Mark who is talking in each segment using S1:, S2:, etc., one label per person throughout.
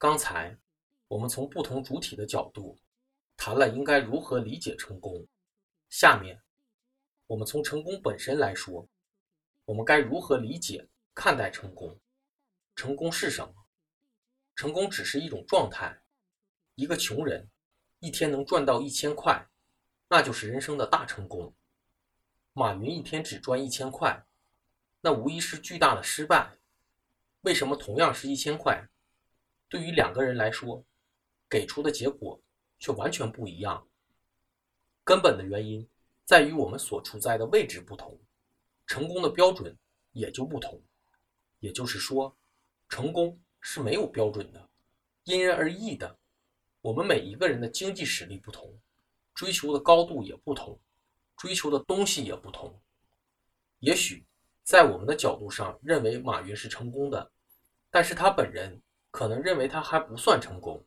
S1: 刚才我们从不同主体的角度谈了应该如何理解成功，下面我们从成功本身来说，我们该如何理解看待成功？成功是什么？成功只是一种状态。一个穷人一天能赚到一千块，那就是人生的大成功。马云一天只赚一千块，那无疑是巨大的失败。为什么同样是一千块，对于两个人来说，给出的结果却完全不一样？根本的原因在于我们所处在的位置不同，成功的标准也就不同。也就是说，成功是没有标准的，因人而异的。我们每一个人的经济实力不同，追求的高度也不同，追求的东西也不同。也许在我们的角度上认为马云是成功的，但是他本人可能认为他还不算成功。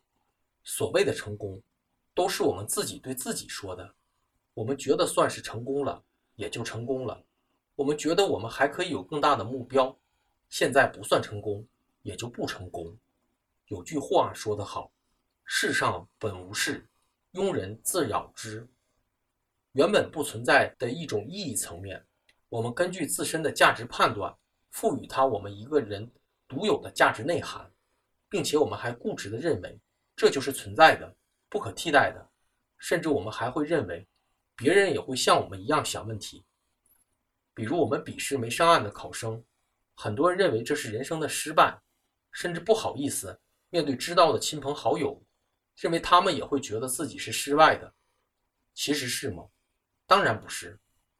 S1: 所谓的成功，都是我们自己对自己说的。我们觉得算是成功了，也就成功了。我们觉得我们还可以有更大的目标，现在不算成功，也就不成功。有句话说得好。世上本无事，庸人自扰之。原本不存在的一种意义层面，我们根据自身的价值判断，赋予它我们一个人独有的价值内涵，并且我们还固执地认为这就是存在的、不可替代的，甚至我们还会认为别人也会像我们一样想问题。比如我们笔试没上岸的考生，很多人认为这是人生的失败，甚至不好意思面对知道的亲朋好友。认为他们也会觉得自己是失败的，其实是吗？当然不是，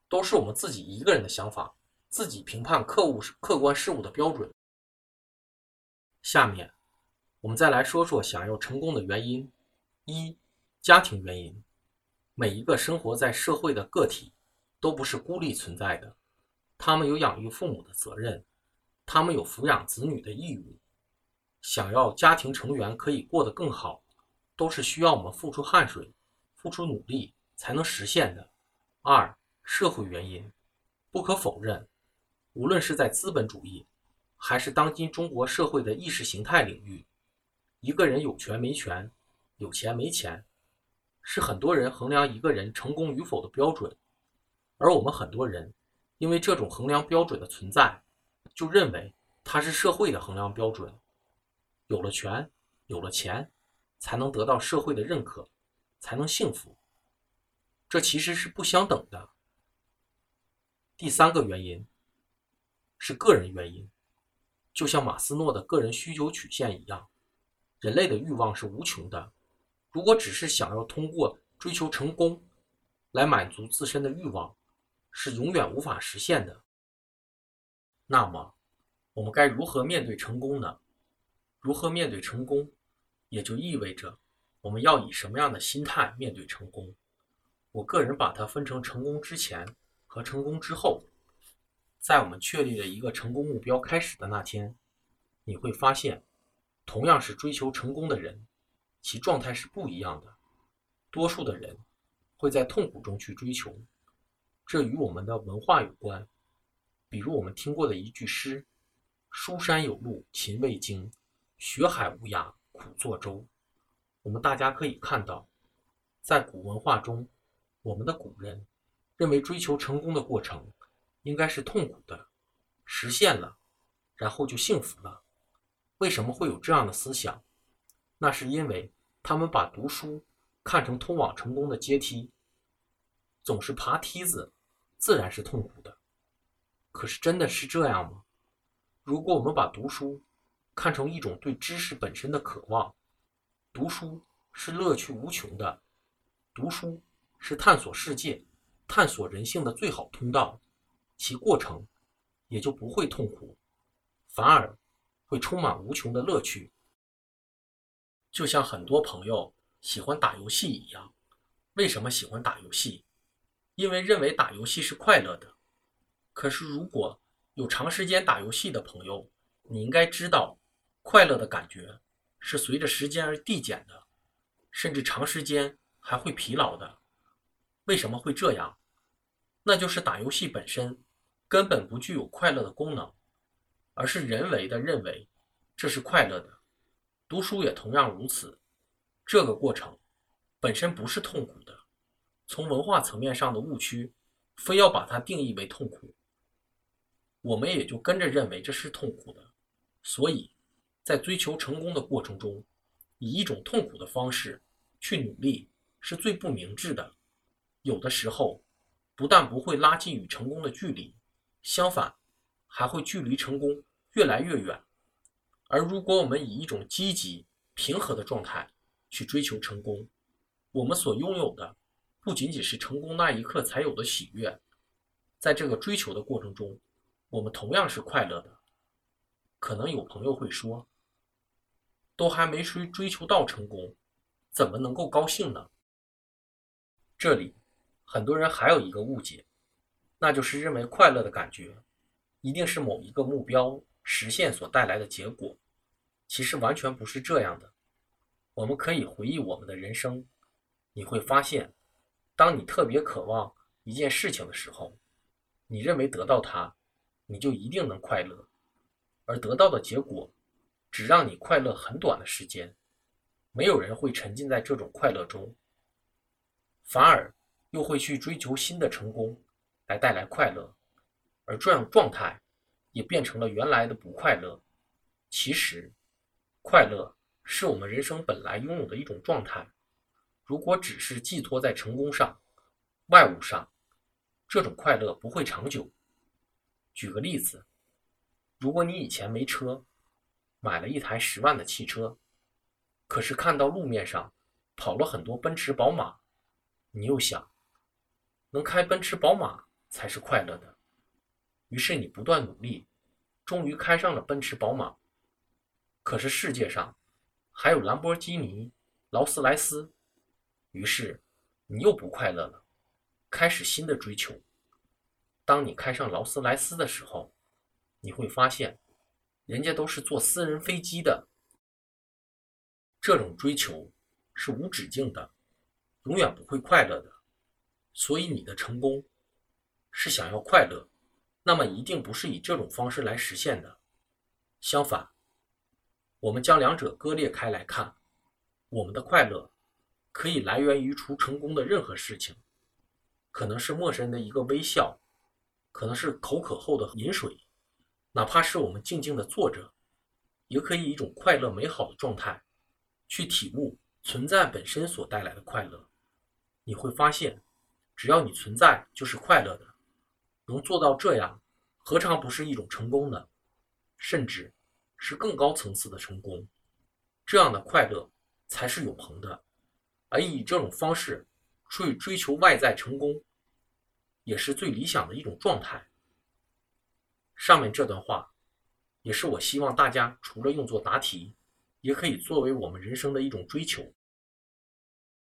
S1: 都是我们自己一个人的想法，自己评判客物客观事物的标准。下面，我们再来说说想要成功的原因：一、家庭原因。每一个生活在社会的个体都不是孤立存在的，他们有养育父母的责任，他们有抚养子女的义务。想要家庭成员可以过得更好。都是需要我们付出汗水、付出努力才能实现的。二、社会原因，不可否认，无论是在资本主义，还是当今中国社会的意识形态领域，一个人有权没权、有钱没钱，是很多人衡量一个人成功与否的标准。而我们很多人，因为这种衡量标准的存在，就认为它是社会的衡量标准。有了权，有了钱。才能得到社会的认可，才能幸福。这其实是不相等的。第三个原因是个人原因，就像马斯诺的个人需求曲线一样，人类的欲望是无穷的。如果只是想要通过追求成功来满足自身的欲望，是永远无法实现的。那么，我们该如何面对成功呢？如何面对成功？也就意味着，我们要以什么样的心态面对成功？我个人把它分成成功之前和成功之后。在我们确立了一个成功目标开始的那天，你会发现，同样是追求成功的人，其状态是不一样的。多数的人会在痛苦中去追求，这与我们的文化有关。比如我们听过的一句诗：“书山有路勤为径，学海无涯。”苦作舟。我们大家可以看到，在古文化中，我们的古人认为追求成功的过程应该是痛苦的，实现了，然后就幸福了。为什么会有这样的思想？那是因为他们把读书看成通往成功的阶梯，总是爬梯子，自然是痛苦的。可是真的是这样吗？如果我们把读书，看成一种对知识本身的渴望，读书是乐趣无穷的，读书是探索世界、探索人性的最好通道，其过程也就不会痛苦，反而会充满无穷的乐趣。就像很多朋友喜欢打游戏一样，为什么喜欢打游戏？因为认为打游戏是快乐的。可是如果有长时间打游戏的朋友，你应该知道。快乐的感觉是随着时间而递减的，甚至长时间还会疲劳的。为什么会这样？那就是打游戏本身根本不具有快乐的功能，而是人为的认为这是快乐的。读书也同样如此。这个过程本身不是痛苦的，从文化层面上的误区，非要把它定义为痛苦，我们也就跟着认为这是痛苦的。所以，在追求成功的过程中，以一种痛苦的方式去努力，是最不明智的。有的时候，不但不会拉近与成功的距离，相反，还会距离成功越来越远。而如果我们以一种积极、平和的状态去追求成功，我们所拥有的不仅仅是成功那一刻才有的喜悦，在这个追求的过程中，我们同样是快乐的。可能有朋友会说：“都还没追追求到成功，怎么能够高兴呢？”这里很多人还有一个误解，那就是认为快乐的感觉一定是某一个目标实现所带来的结果。其实完全不是这样的。我们可以回忆我们的人生，你会发现，当你特别渴望一件事情的时候，你认为得到它，你就一定能快乐。而得到的结果，只让你快乐很短的时间，没有人会沉浸在这种快乐中，反而又会去追求新的成功，来带来快乐，而这样状态也变成了原来的不快乐。其实，快乐是我们人生本来拥有的一种状态，如果只是寄托在成功上、外物上，这种快乐不会长久。举个例子。如果你以前没车，买了一台十万的汽车，可是看到路面上跑了很多奔驰、宝马，你又想，能开奔驰、宝马才是快乐的。于是你不断努力，终于开上了奔驰、宝马。可是世界上还有兰博基尼、劳斯莱斯，于是你又不快乐了，开始新的追求。当你开上劳斯莱斯的时候，你会发现，人家都是坐私人飞机的。这种追求是无止境的，永远不会快乐的。所以，你的成功是想要快乐，那么一定不是以这种方式来实现的。相反，我们将两者割裂开来看，我们的快乐可以来源于除成功的任何事情，可能是陌生人的一个微笑，可能是口渴后的饮水。哪怕是我们静静的坐着，也可以以一种快乐美好的状态，去体悟存在本身所带来的快乐。你会发现，只要你存在，就是快乐的。能做到这样，何尝不是一种成功呢？甚至是更高层次的成功。这样的快乐才是永恒的。而以这种方式去追求外在成功，也是最理想的一种状态。上面这段话，也是我希望大家除了用作答题，也可以作为我们人生的一种追求。